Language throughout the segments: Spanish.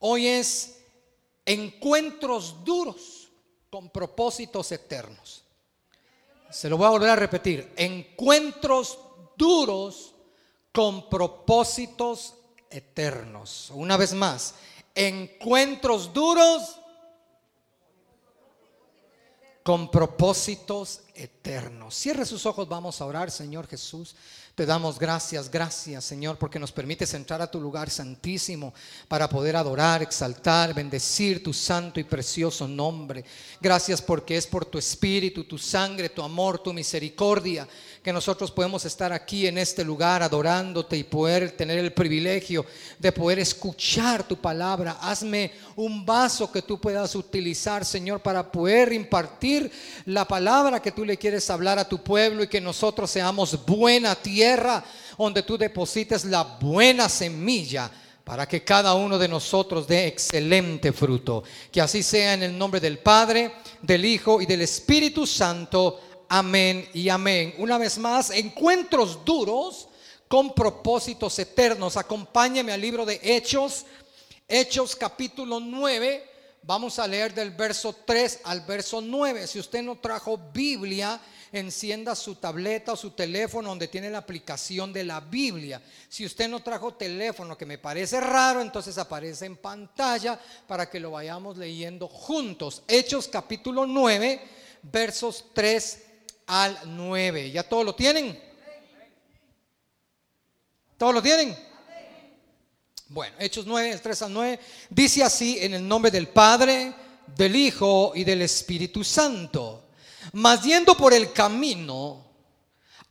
Hoy es encuentros duros con propósitos eternos. Se lo voy a volver a repetir. Encuentros duros con propósitos eternos. Una vez más, encuentros duros con propósitos eternos. Cierre sus ojos, vamos a orar, Señor Jesús. Te damos gracias, gracias Señor, porque nos permites entrar a tu lugar santísimo para poder adorar, exaltar, bendecir tu santo y precioso nombre. Gracias porque es por tu espíritu, tu sangre, tu amor, tu misericordia que nosotros podemos estar aquí en este lugar adorándote y poder tener el privilegio de poder escuchar tu palabra. Hazme un vaso que tú puedas utilizar, Señor, para poder impartir la palabra que tú le quieres hablar a tu pueblo y que nosotros seamos buena tierra donde tú deposites la buena semilla para que cada uno de nosotros dé excelente fruto. Que así sea en el nombre del Padre, del Hijo y del Espíritu Santo. Amén y amén. Una vez más, encuentros duros con propósitos eternos. Acompáñeme al libro de Hechos, Hechos capítulo 9. Vamos a leer del verso 3 al verso 9. Si usted no trajo Biblia, encienda su tableta o su teléfono donde tiene la aplicación de la Biblia. Si usted no trajo teléfono, que me parece raro, entonces aparece en pantalla para que lo vayamos leyendo juntos. Hechos capítulo 9, versos 3 al 9. ¿Ya todos lo tienen? ¿Todos lo tienen? Bueno, Hechos 9, el 3 al 9, dice así en el nombre del Padre, del Hijo y del Espíritu Santo. Mas yendo por el camino,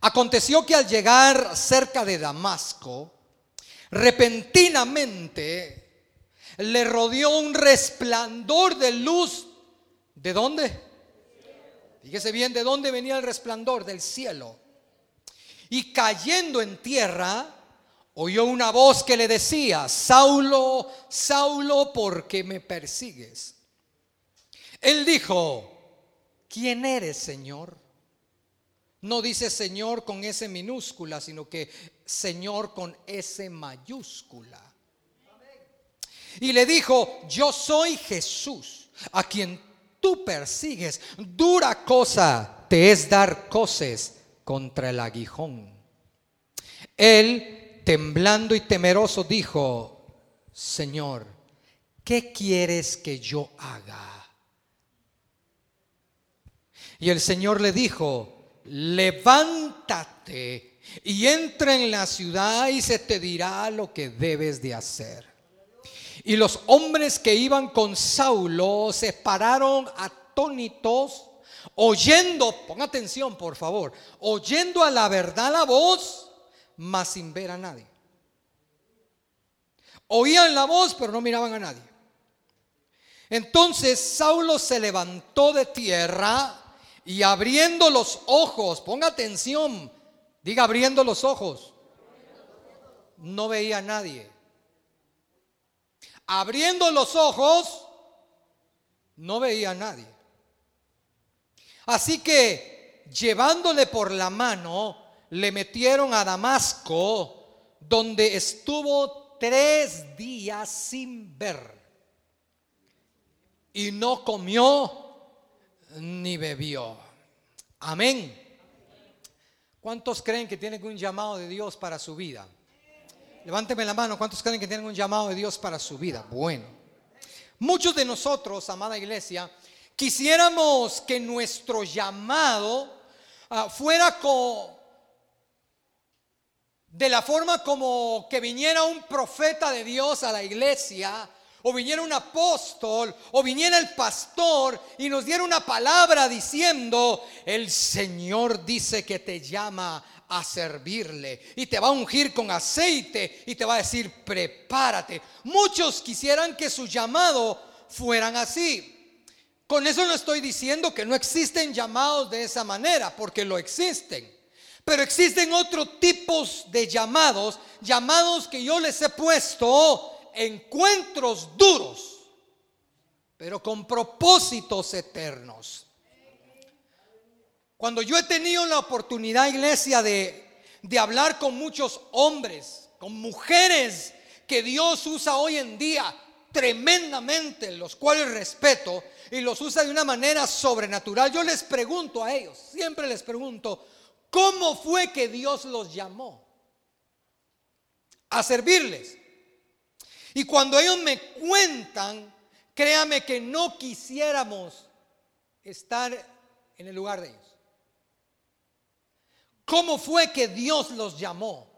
aconteció que al llegar cerca de Damasco, repentinamente le rodeó un resplandor de luz. ¿De dónde? Fíjese bien de dónde venía el resplandor del cielo. Y cayendo en tierra, oyó una voz que le decía, Saulo, Saulo, ¿por qué me persigues? Él dijo, ¿quién eres, Señor? No dice Señor con S minúscula, sino que Señor con S mayúscula. Y le dijo, yo soy Jesús, a quien tú persigues. Dura cosa te es dar coces contra el aguijón. Él, temblando y temeroso, dijo, Señor, ¿qué quieres que yo haga? Y el Señor le dijo, levántate y entra en la ciudad y se te dirá lo que debes de hacer. Y los hombres que iban con Saulo se pararon atónitos, oyendo, pon atención por favor, oyendo a la verdad la voz, mas sin ver a nadie. Oían la voz, pero no miraban a nadie. Entonces Saulo se levantó de tierra y abriendo los ojos, ponga atención, diga abriendo los ojos, no veía a nadie abriendo los ojos, no veía a nadie. Así que llevándole por la mano, le metieron a Damasco, donde estuvo tres días sin ver. Y no comió ni bebió. Amén. ¿Cuántos creen que tienen un llamado de Dios para su vida? Levánteme la mano, ¿cuántos creen que tienen un llamado de Dios para su vida? Bueno, muchos de nosotros, amada iglesia, quisiéramos que nuestro llamado ah, fuera de la forma como que viniera un profeta de Dios a la iglesia, o viniera un apóstol, o viniera el pastor y nos diera una palabra diciendo, el Señor dice que te llama a servirle y te va a ungir con aceite y te va a decir, prepárate. Muchos quisieran que su llamado fueran así. Con eso no estoy diciendo que no existen llamados de esa manera, porque lo existen. Pero existen otros tipos de llamados, llamados que yo les he puesto encuentros duros, pero con propósitos eternos. Cuando yo he tenido la oportunidad, iglesia, de, de hablar con muchos hombres, con mujeres que Dios usa hoy en día, tremendamente, los cuales respeto y los usa de una manera sobrenatural. Yo les pregunto a ellos, siempre les pregunto, ¿cómo fue que Dios los llamó a servirles? Y cuando ellos me cuentan, créame que no quisiéramos estar en el lugar de ellos. ¿Cómo fue que Dios los llamó?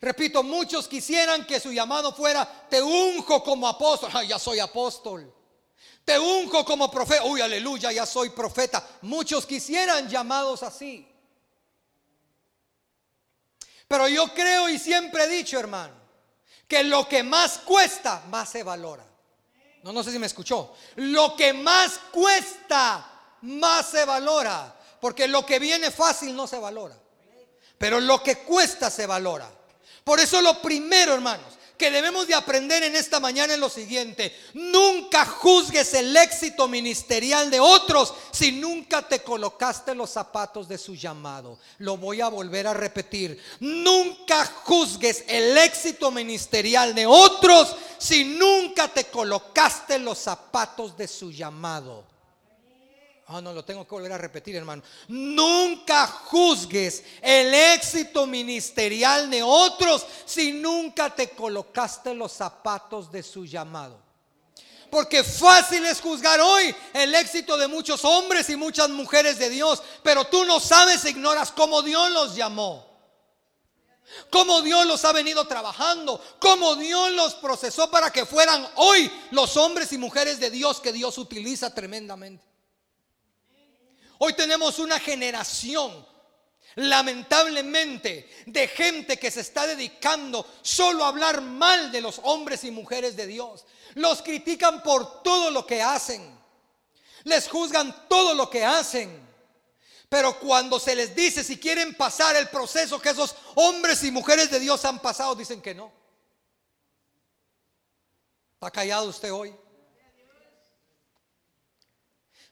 Repito, muchos quisieran que su llamado fuera, te unjo como apóstol, ya soy apóstol. Te unjo como profeta, uy, aleluya, ya soy profeta. Muchos quisieran llamados así. Pero yo creo y siempre he dicho, hermano, que lo que más cuesta, más se valora. No, no sé si me escuchó. Lo que más cuesta, más se valora. Porque lo que viene fácil no se valora. Pero lo que cuesta se valora. Por eso lo primero, hermanos, que debemos de aprender en esta mañana es lo siguiente. Nunca juzgues el éxito ministerial de otros si nunca te colocaste los zapatos de su llamado. Lo voy a volver a repetir. Nunca juzgues el éxito ministerial de otros si nunca te colocaste los zapatos de su llamado. Ah, no, lo tengo que volver a repetir, hermano. Nunca juzgues el éxito ministerial de otros si nunca te colocaste los zapatos de su llamado. Porque fácil es juzgar hoy el éxito de muchos hombres y muchas mujeres de Dios, pero tú no sabes, ignoras cómo Dios los llamó. Cómo Dios los ha venido trabajando, cómo Dios los procesó para que fueran hoy los hombres y mujeres de Dios que Dios utiliza tremendamente. Hoy tenemos una generación, lamentablemente, de gente que se está dedicando solo a hablar mal de los hombres y mujeres de Dios. Los critican por todo lo que hacen. Les juzgan todo lo que hacen. Pero cuando se les dice si quieren pasar el proceso que esos hombres y mujeres de Dios han pasado, dicen que no. ¿Está callado usted hoy?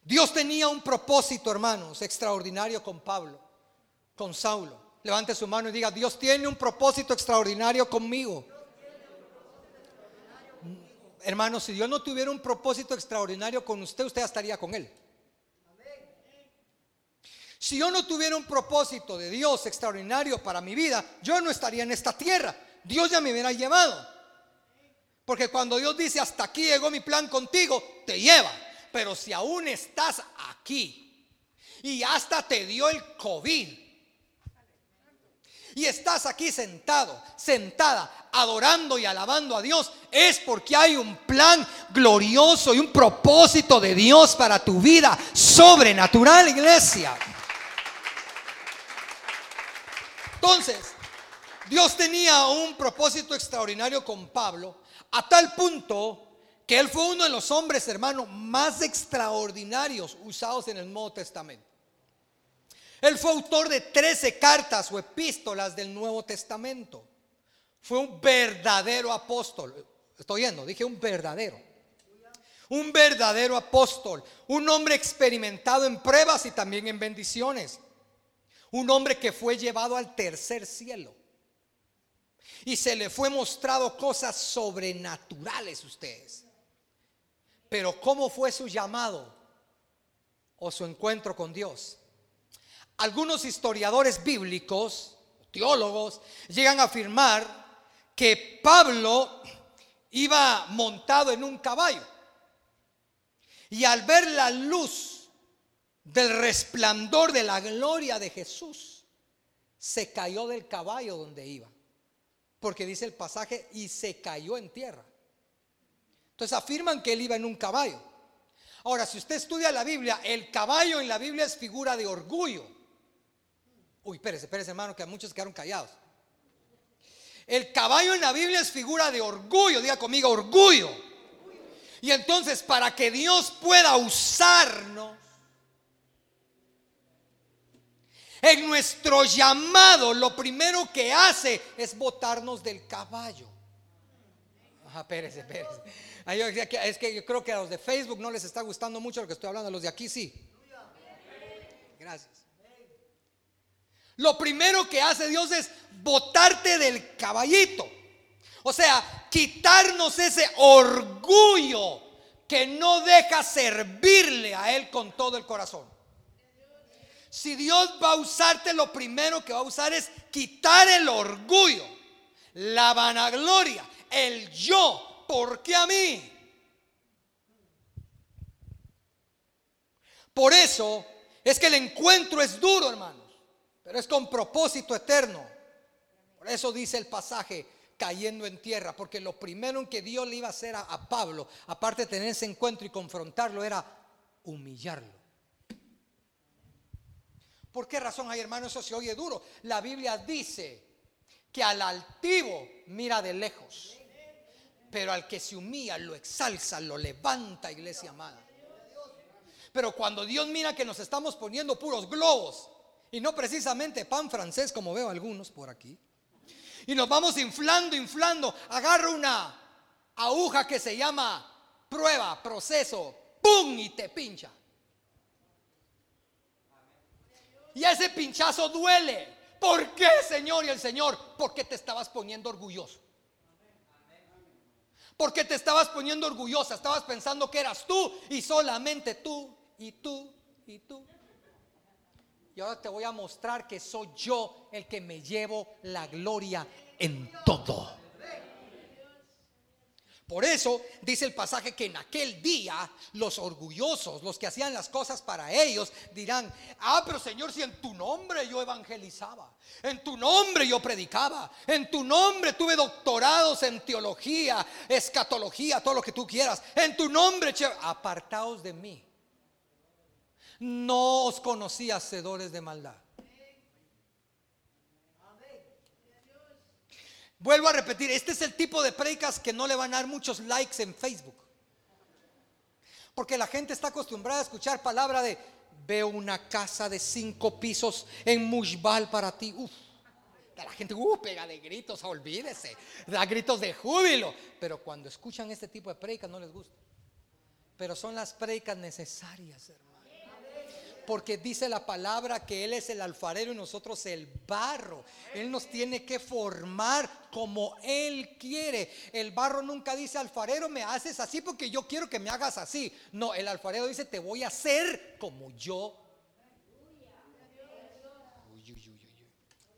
Dios tenía un propósito, hermanos, extraordinario con Pablo, con Saulo. Levante su mano y diga, Dios tiene un propósito extraordinario conmigo. Hermanos, si Dios no tuviera un propósito extraordinario con usted, usted estaría con él. Si yo no tuviera un propósito de Dios extraordinario para mi vida, yo no estaría en esta tierra. Dios ya me hubiera llevado. Porque cuando Dios dice, hasta aquí llegó mi plan contigo, te lleva. Pero si aún estás aquí y hasta te dio el COVID y estás aquí sentado, sentada, adorando y alabando a Dios, es porque hay un plan glorioso y un propósito de Dios para tu vida sobrenatural, iglesia. Entonces, Dios tenía un propósito extraordinario con Pablo, a tal punto que él fue uno de los hombres, hermano, más extraordinarios usados en el Nuevo Testamento. Él fue autor de 13 cartas o epístolas del Nuevo Testamento. Fue un verdadero apóstol. Estoy yendo, dije un verdadero. Un verdadero apóstol. Un hombre experimentado en pruebas y también en bendiciones. Un hombre que fue llevado al tercer cielo. Y se le fue mostrado cosas sobrenaturales ustedes. Pero ¿cómo fue su llamado o su encuentro con Dios? Algunos historiadores bíblicos, teólogos, llegan a afirmar que Pablo iba montado en un caballo. Y al ver la luz del resplandor de la gloria de Jesús, se cayó del caballo donde iba. Porque dice el pasaje, y se cayó en tierra. Entonces afirman que él iba en un caballo. Ahora, si usted estudia la Biblia, el caballo en la Biblia es figura de orgullo. Uy, espérese, espérese, hermano, que muchos quedaron callados. El caballo en la Biblia es figura de orgullo, diga conmigo, orgullo. Y entonces, para que Dios pueda usarnos en nuestro llamado, lo primero que hace es botarnos del caballo. Ajá, espérese, espérese. Es que yo creo que a los de Facebook no les está gustando mucho lo que estoy hablando, a los de aquí sí. Gracias. Lo primero que hace Dios es botarte del caballito. O sea, quitarnos ese orgullo que no deja servirle a Él con todo el corazón. Si Dios va a usarte, lo primero que va a usar es quitar el orgullo, la vanagloria, el yo. ¿Por qué a mí? Por eso es que el encuentro es duro, hermanos, pero es con propósito eterno. Por eso dice el pasaje, cayendo en tierra, porque lo primero que Dios le iba a hacer a, Pablo, aparte de tener ese encuentro y confrontarlo, era humillarlo. ¿Por qué razón hay, hermano? Eso se oye duro. La Biblia dice que al altivo mira de lejos, pero al que se humilla lo exalza, lo levanta, iglesia amada. Pero cuando Dios mira que nos estamos poniendo puros globos y no precisamente pan francés como veo algunos por aquí, y nos vamos inflando, inflando, agarra una aguja que se llama prueba, proceso, ¡pum! y te pincha. Y ese pinchazo duele. ¿Por qué, Señor? Y el Señor, porque te estabas poniendo orgulloso. Porque te estabas poniendo orgullosa. Estabas pensando que eras tú y solamente tú y tú y tú. Y ahora te voy a mostrar que soy yo el que me llevo la gloria en todo. Por eso dice el pasaje que en aquel día los orgullosos, los que hacían las cosas para ellos, dirán, ah, pero Señor, si en tu nombre yo evangelizaba, en tu nombre yo predicaba, en tu nombre tuve doctorados en teología, escatología, todo lo que tú quieras, en tu nombre, apartaos de mí. No os conocí hacedores de maldad. Vuelvo a repetir, este es el tipo de predicas que no le van a dar muchos likes en Facebook. Porque la gente está acostumbrada a escuchar palabra de veo una casa de cinco pisos en Mushbal para ti. Uf. La gente uh, pega de gritos, olvídese, da gritos de júbilo. Pero cuando escuchan este tipo de predicas no les gusta. Pero son las predicas necesarias, hermano porque dice la palabra que Él es el alfarero y nosotros el barro. Él nos tiene que formar como Él quiere. El barro nunca dice, alfarero, me haces así porque yo quiero que me hagas así. No, el alfarero dice, te voy a hacer como yo.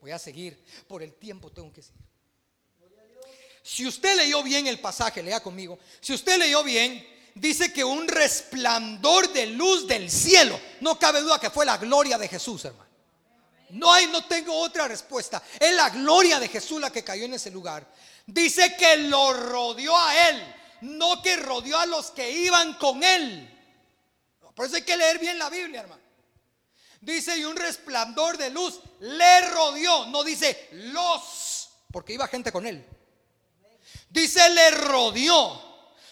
voy a seguir. Por el tiempo tengo que seguir. Si usted leyó bien el pasaje, lea conmigo. Si usted leyó bien, dice que un resplandor de luz del cielo. No cabe duda que fue la gloria de Jesús, hermano. No hay, no tengo otra respuesta. Es la gloria de Jesús la que cayó en ese lugar. Dice que lo rodeó a él, no que rodeó a los que iban con él. Por eso hay que leer bien la Biblia, hermano. Dice, y un resplandor de luz le rodeó. No dice los, porque iba gente con él. Dice, le rodeó.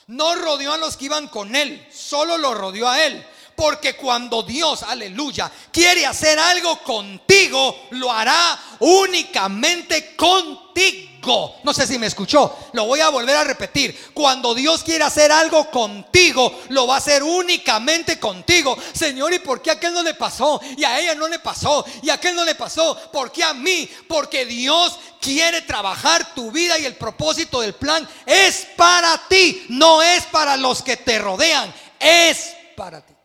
No rodeó a los que iban con él, solo lo rodeó a él. Porque cuando Dios, aleluya, quiere hacer algo contigo, lo hará únicamente contigo. No sé si me escuchó, lo voy a volver a repetir. Cuando Dios quiere hacer algo contigo, lo va a hacer únicamente contigo. Señor, ¿y por qué a aquel no le pasó? Y a ella no le pasó. Y a aquel no le pasó. ¿Por qué a mí? Porque Dios quiere trabajar tu vida y el propósito del plan es para ti, no es para los que te rodean, es para ti.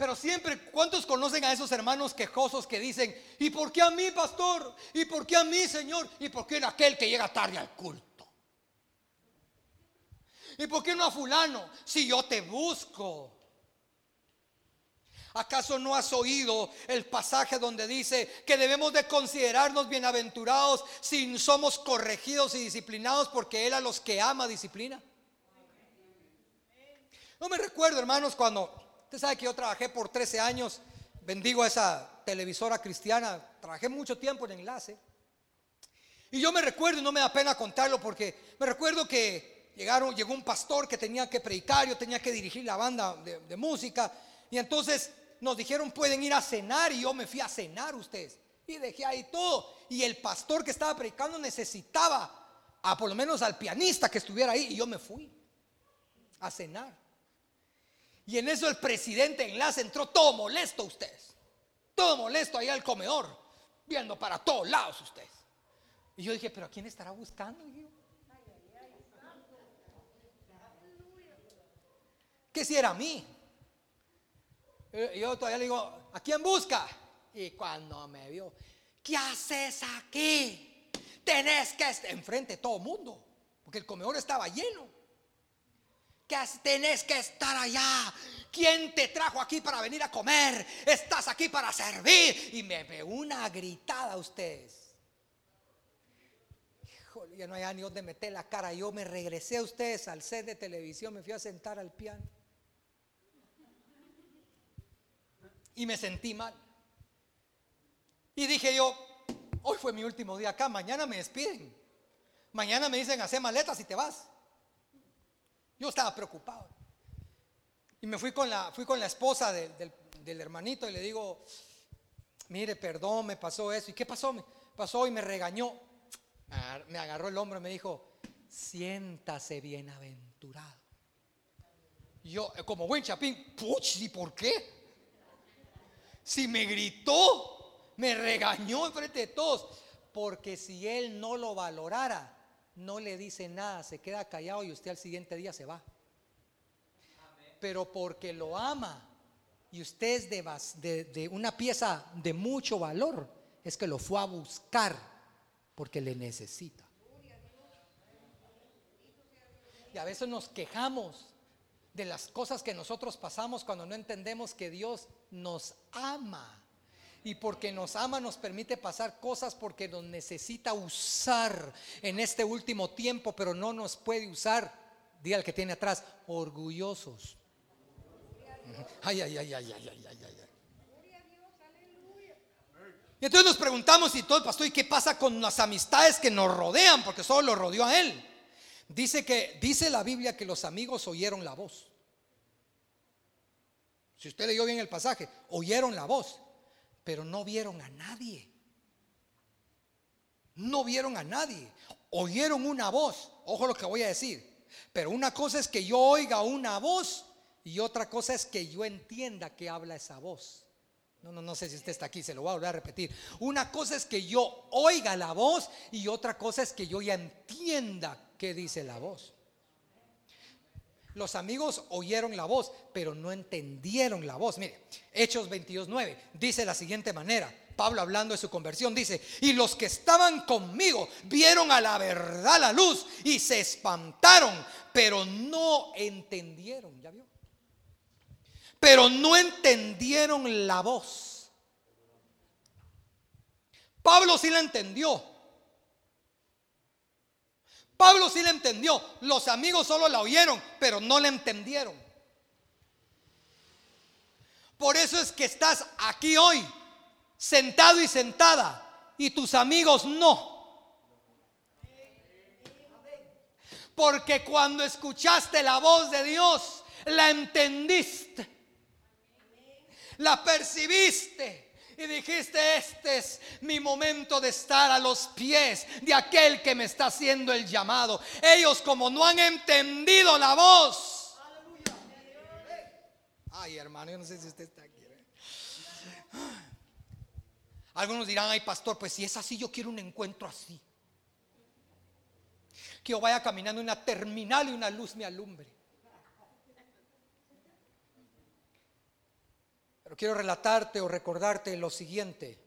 Pero siempre, ¿cuántos conocen a esos hermanos quejosos que dicen, ¿y por qué a mí, pastor? ¿Y por qué a mí, Señor? ¿Y por qué en aquel que llega tarde al culto? ¿Y por qué no a fulano? Si yo te busco. ¿Acaso no has oído el pasaje donde dice que debemos de considerarnos bienaventurados si somos corregidos y disciplinados porque Él a los que ama disciplina? No me recuerdo, hermanos, cuando Usted sabe que yo trabajé por 13 años, bendigo a esa televisora cristiana, trabajé mucho tiempo en enlace. Y yo me recuerdo, y no me da pena contarlo, porque me recuerdo que llegaron, llegó un pastor que tenía que predicar, yo tenía que dirigir la banda de, de música, y entonces nos dijeron pueden ir a cenar, y yo me fui a cenar ustedes. Y dejé ahí todo. Y el pastor que estaba predicando necesitaba a por lo menos al pianista que estuviera ahí, y yo me fui a cenar. Y en eso el presidente enlace entró todo molesto ustedes. Todo molesto ahí al comedor, viendo para todos lados ustedes. Y yo dije, pero ¿a quién estará buscando? ¿Qué si era a mí? Eh, yo todavía le digo, ¿a quién busca? Y cuando me vio, ¿qué haces aquí? Tenés que estar enfrente de todo mundo, porque el comedor estaba lleno. ¿Qué tenés que estar allá? ¿Quién te trajo aquí para venir a comer? Estás aquí para servir. Y me ve una gritada a ustedes. Híjole, ya no hay ni donde meter la cara. Yo me regresé a ustedes al set de televisión, me fui a sentar al piano. Y me sentí mal. Y dije yo, hoy fue mi último día acá, mañana me despiden. Mañana me dicen, hacer maletas y te vas. Yo estaba preocupado. Y me fui con la, fui con la esposa del, hermanito y le digo, mire, perdón, me pasó eso. ¿Y qué pasó? Me pasó y me regañó. Me agarró el hombro y me dijo, siéntase bienaventurado. Yo, como buen chapín, puch, ¿y por qué? Si me gritó, me regañó enfrente de todos. Porque si él no lo valorara, no le dice nada, se queda callado y usted al siguiente día se va pero porque lo ama y usted es de, una pieza de mucho valor, es que lo fue a buscar porque le necesita. Y a veces nos quejamos de las cosas que nosotros pasamos cuando no entendemos que Dios nos ama. Y porque nos ama nos permite pasar cosas porque nos necesita usar en este último tiempo, pero no nos puede usar, diga el que tiene atrás, orgullosos. Ay, ay, ay, ay, ay, ay, ay, ay. Y entonces nos preguntamos y todo pastor, ¿y qué pasa con las amistades que nos rodean? Porque solo lo rodeó a él. Dice que dice la Biblia que los amigos oyeron la voz. Si usted leyó bien el pasaje, oyeron la voz, pero no vieron a nadie. No vieron a nadie. Oyeron una voz. Ojo lo que voy a decir. Pero una cosa es que yo oiga una voz y otra cosa es que yo entienda que habla esa voz. No, no, no sé si usted está aquí, se lo voy a volver a repetir. Una cosa es que yo oiga la voz y otra cosa es que yo ya entienda qué dice la voz. Los amigos oyeron la voz, pero no entendieron la voz. Mire, Hechos 22.9 dice la siguiente manera. Pablo hablando de su conversión dice, y los que estaban conmigo vieron a la verdad la luz y se espantaron, pero no entendieron. ¿Ya vio? pero no entendieron la voz. Pablo sí la entendió. Pablo sí la entendió. Los amigos solo la oyeron, pero no la entendieron. Por eso es que estás aquí hoy, sentado y sentada, y tus amigos no. Porque cuando escuchaste la voz de Dios, la entendiste la percibiste y dijiste, este es mi momento de estar a los pies de aquel que me está haciendo el llamado. Ellos como no han entendido la voz. Ay, hermano, yo no sé si usted está aquí. ¿eh? Algunos dirán, ay, pastor, pues si es así, yo quiero un encuentro así. Que yo vaya caminando en una terminal y una luz me alumbre. Pero quiero relatarte o recordarte lo siguiente,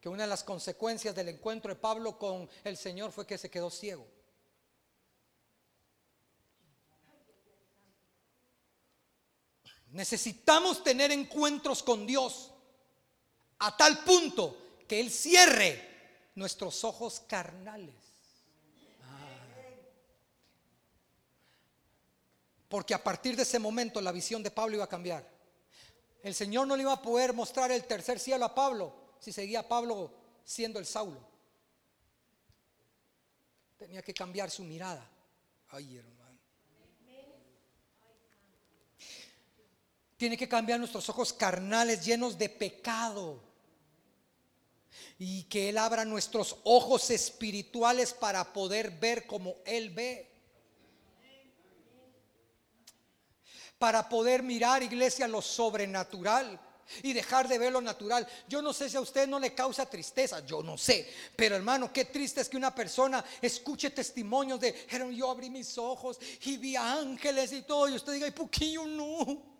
que una de las consecuencias del encuentro de Pablo con el Señor fue que se quedó ciego. Necesitamos tener encuentros con Dios a tal punto que Él cierre nuestros ojos carnales. Porque a partir de ese momento la visión de Pablo iba a cambiar. El Señor no le iba a poder mostrar el tercer cielo a Pablo si seguía Pablo siendo el Saulo. Tenía que cambiar su mirada. Ay, hermano. Tiene que cambiar nuestros ojos carnales llenos de pecado. Y que Él abra nuestros ojos espirituales para poder ver como Él ve. Para poder mirar, iglesia, lo sobrenatural y dejar de ver lo natural. Yo no sé si a usted no le causa tristeza, yo no sé, pero hermano, qué triste es que una persona escuche testimonios de, yo abrí mis ojos y vi ángeles y todo, y usted diga, ¿y por qué yo no?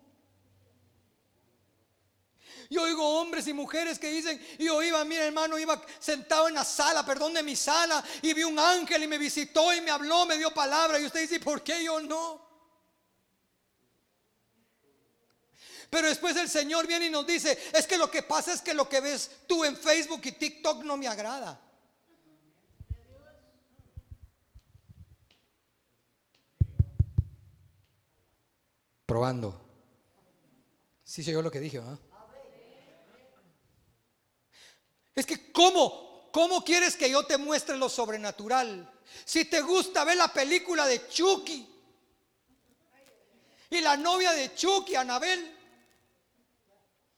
Yo oigo hombres y mujeres que dicen, yo iba, mira hermano, iba sentado en la sala, perdón, de mi sala, y vi un ángel y me visitó y me habló, me dio palabra, y usted dice, ¿por qué yo no? Pero después el Señor viene y nos dice, es que lo que pasa es que lo que ves tú en Facebook y TikTok no me agrada. Probando. Sí se yo lo que dije, Es que ¿cómo? ¿Cómo quieres que yo te muestre lo sobrenatural? Si te gusta ver la película de Chucky y la novia de Chucky, Anabel,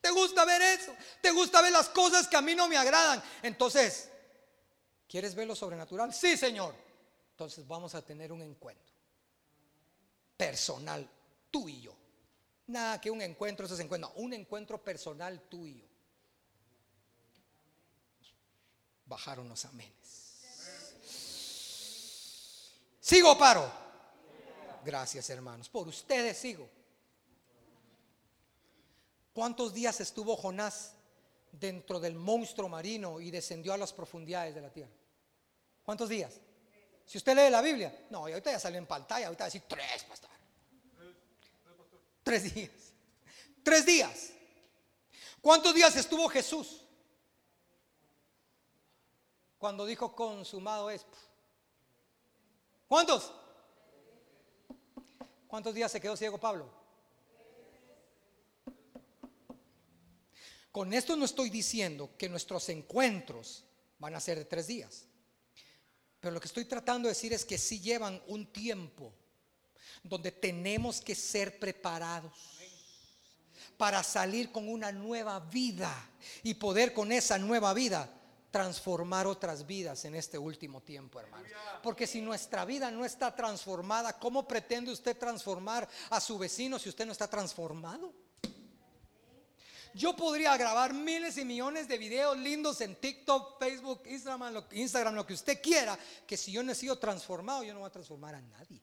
¿te gusta ver eso? ¿Te gusta ver las cosas que a mí no me agradan? Entonces, ¿quieres ver lo sobrenatural? Sí, Señor. Entonces vamos a tener un encuentro personal, tú y yo. Nada que un encuentro, eso se encuentra, un encuentro personal tú y yo. bajaron los amenes. ¿Sigo paro? Gracias hermanos. Por ustedes sigo. ¿Cuántos días estuvo Jonás dentro del monstruo marino y descendió a las profundidades de la tierra? ¿Cuántos días? Si usted lee la Biblia, no, y ahorita ya salió en pantalla, ahorita va a decir tres, pastor. Tres días. Tres días. ¿Cuántos días estuvo Jesús? cuando dijo consumado es. ¿Cuántos? ¿Cuántos días se quedó ciego Pablo? Con esto no estoy diciendo que nuestros encuentros van a ser de tres días. Pero lo que estoy tratando de decir es que sí llevan un tiempo donde tenemos que ser preparados para salir con una nueva vida y poder con esa nueva vida transformar otras vidas en este último tiempo, hermano. Porque si nuestra vida no está transformada, ¿cómo pretende usted transformar a su vecino si usted no está transformado? Yo podría grabar miles y millones de videos lindos en TikTok, Facebook, Instagram lo, Instagram, lo que usted quiera, que si yo no he sido transformado, yo no voy a transformar a nadie.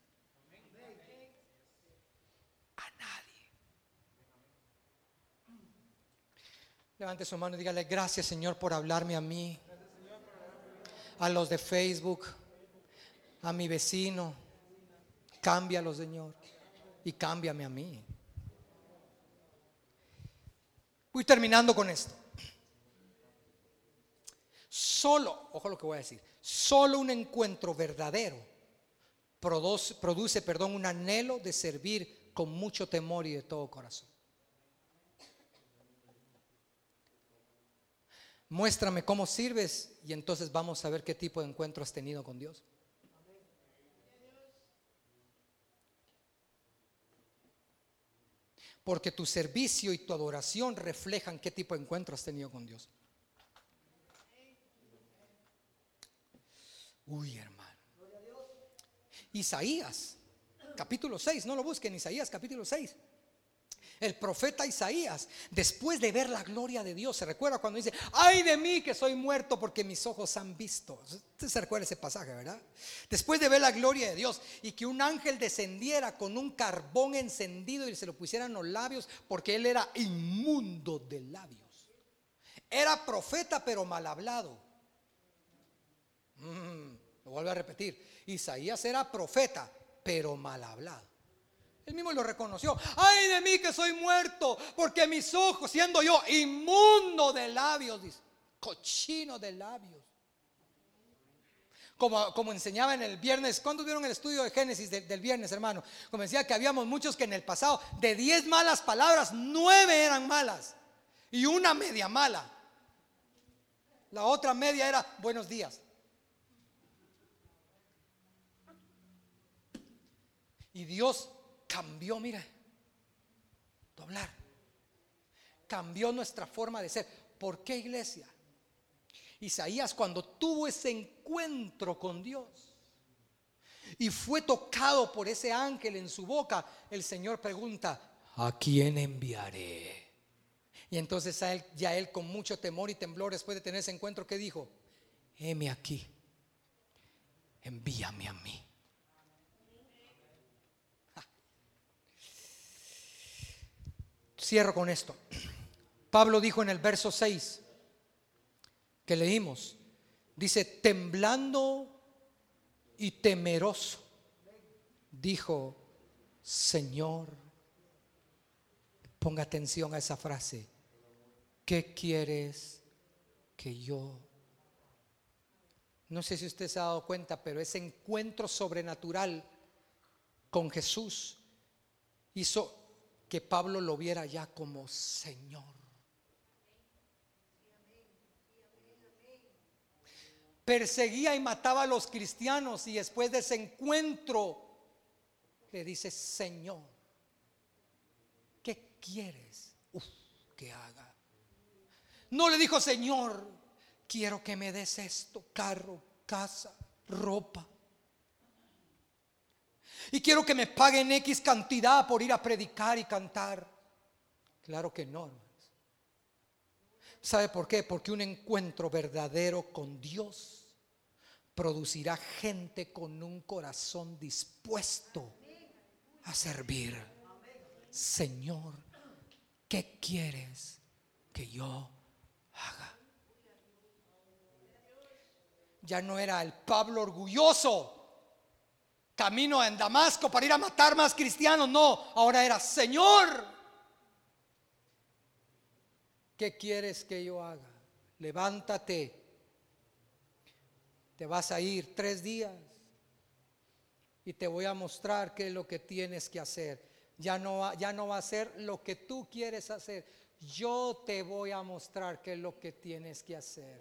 A nadie. Levante su mano y dígale, gracias Señor por hablarme a mí a los de Facebook, a mi vecino. Cámbialo, Señor. Y cámbiame a mí. Voy terminando con esto. Solo, ojo lo que voy a decir, solo un encuentro verdadero produce, produce perdón, un anhelo de servir con mucho temor y de todo corazón. Muéstrame cómo sirves y entonces vamos a ver qué tipo de encuentro has tenido con Dios. Porque tu servicio y tu adoración reflejan qué tipo de encuentro has tenido con Dios. Uy, hermano. Isaías, capítulo 6, no lo busquen, Isaías, capítulo 6. El profeta Isaías, después de ver la gloria de Dios, se recuerda cuando dice, ay de mí que soy muerto porque mis ojos han visto. Usted se recuerda ese pasaje, ¿verdad? Después de ver la gloria de Dios y que un ángel descendiera con un carbón encendido y se lo pusieran los labios porque él era inmundo de labios. Era profeta pero mal hablado. Mm, lo vuelvo a repetir. Isaías era profeta pero mal hablado. Él mismo lo reconoció. Ay de mí que soy muerto, porque mis ojos, siendo yo inmundo de labios, cochino de labios. Como, como, enseñaba en el viernes, ¿cuántos vieron el estudio de Génesis del, viernes, hermano? Como decía que habíamos muchos que en el pasado, de 10 malas palabras, 9 eran malas y una media mala. La otra media era buenos días. Y Dios cambió, mira, doblar. Cambió nuestra forma de ser. ¿Por qué iglesia? Isaías cuando tuvo ese encuentro con Dios y fue tocado por ese ángel en su boca, el Señor pregunta, ¿a quién enviaré? Y entonces a él, ya él con mucho temor y temblor después de tener ese encuentro, ¿qué dijo? Heme aquí, envíame a mí. Cierro con esto. Pablo dijo en el verso 6 que leímos, dice, temblando y temeroso, dijo, Señor, ponga atención a esa frase, ¿qué quieres que yo? No sé si usted se ha dado cuenta, pero ese encuentro sobrenatural con Jesús hizo que Pablo lo viera ya como Señor. Perseguía y mataba a los cristianos y después de ese encuentro le dice, Señor, ¿qué quieres que haga? No le dijo, Señor, quiero que me des esto, carro, casa, ropa. Y quiero que me paguen X cantidad por ir a predicar y cantar. Claro que no, hermanos. ¿Sabe por qué? Porque un encuentro verdadero con Dios producirá gente con un corazón dispuesto a servir. Señor, ¿qué quieres que yo haga? Ya no era el Pablo orgulloso camino en Damasco para ir a matar más cristianos. No, ahora era, Señor, ¿qué quieres que yo haga? Levántate, te vas a ir tres días y te voy a mostrar qué es lo que tienes que hacer. Ya no, ya no va a ser lo que tú quieres hacer. Yo te voy a mostrar qué es lo que tienes que hacer.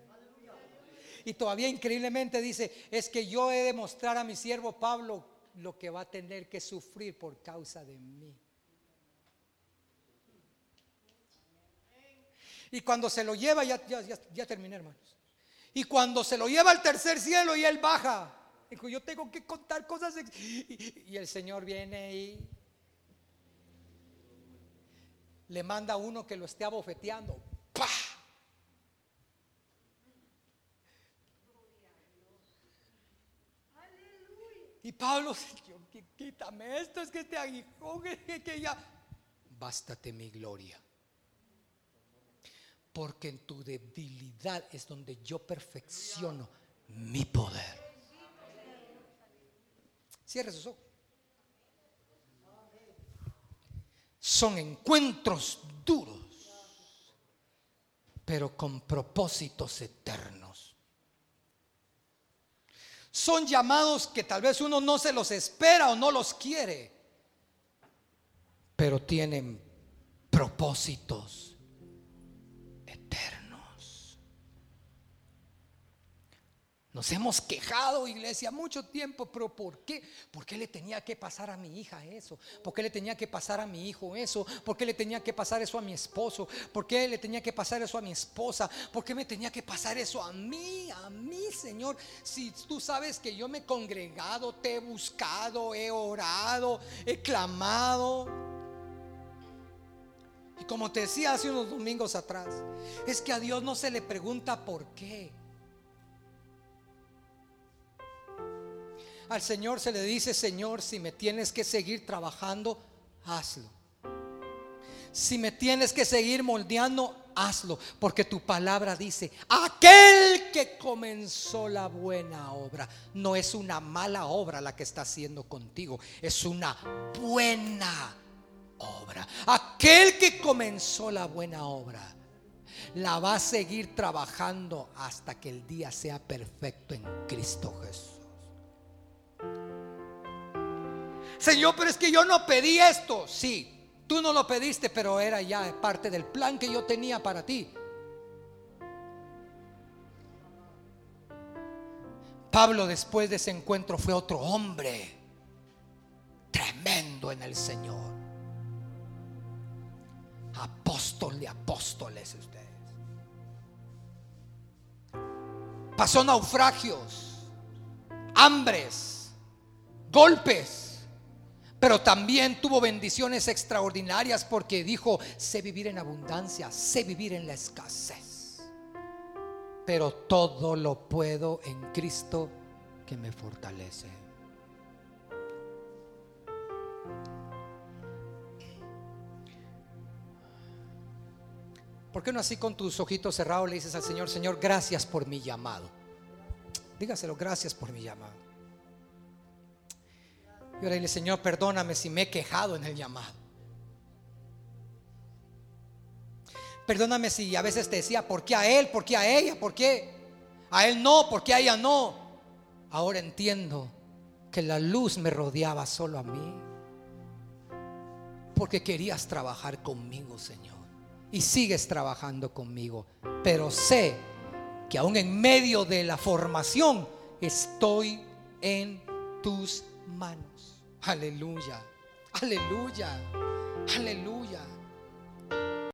Y todavía increíblemente dice, es que yo he de mostrar a mi siervo Pablo lo que va a tener que sufrir por causa de mí. Y cuando se lo lleva, ya, ya, terminé hermanos. Y cuando se lo lleva al tercer cielo y él baja, dijo, yo tengo que contar cosas. Y, y el Señor viene y le manda a uno que lo esté abofeteando. Y Pablo, quítame esto, es que este aguijón, que ya. Bástate mi gloria. Porque en tu debilidad es donde yo perfecciono mi poder. Cierre sus. Son encuentros duros, pero con propósitos eternos son llamados que tal vez uno no se los espera o no los quiere, pero tienen propósitos Nos hemos quejado, iglesia, mucho tiempo, pero ¿por qué? ¿Por qué le tenía que pasar a mi hija eso? ¿Por qué le tenía que pasar a mi hijo eso? ¿Por qué le tenía que pasar eso a mi esposo? ¿Por qué le tenía que pasar eso a mi esposa? ¿Por qué me tenía que pasar eso a mí? A mí, Señor. Si tú sabes que yo me he congregado, te he buscado, he orado, he clamado. Y como te decía hace unos domingos atrás, es que a Dios no se le pregunta por qué. Al Señor se le dice, Señor, si me tienes que seguir trabajando, hazlo. Si me tienes que seguir moldeando, hazlo. Porque tu palabra dice, aquel que comenzó la buena obra, no es una mala obra la que está haciendo contigo, es una buena obra. Aquel que comenzó la buena obra la va a seguir trabajando hasta que el día sea perfecto en Cristo Jesús. Señor, pero es que yo no pedí esto. Sí, tú no lo pediste, pero era ya parte del plan que yo tenía para ti. Pablo después de ese encuentro fue otro hombre tremendo en el Señor. Apóstol de apóstoles ustedes. Pasó naufragios, hambres, golpes pero también tuvo bendiciones extraordinarias porque dijo, sé vivir en abundancia, sé vivir en la escasez. Pero todo lo puedo en Cristo que me fortalece. ¿Por qué no así con tus ojitos cerrados le dices al Señor, Señor, gracias por mi llamado? Dígaselo, gracias por mi llamado. Y ahora dile, Señor, perdóname si me he quejado en el llamado. Perdóname si a veces te decía, ¿por qué a él? ¿Por qué a ella? ¿Por qué a él no? ¿Por qué a ella no? Ahora entiendo que la luz me rodeaba solo a mí. Porque querías trabajar conmigo, Señor y sigues trabajando conmigo. Pero sé que aún en medio de la formación estoy en tus manos. Aleluya, aleluya, aleluya.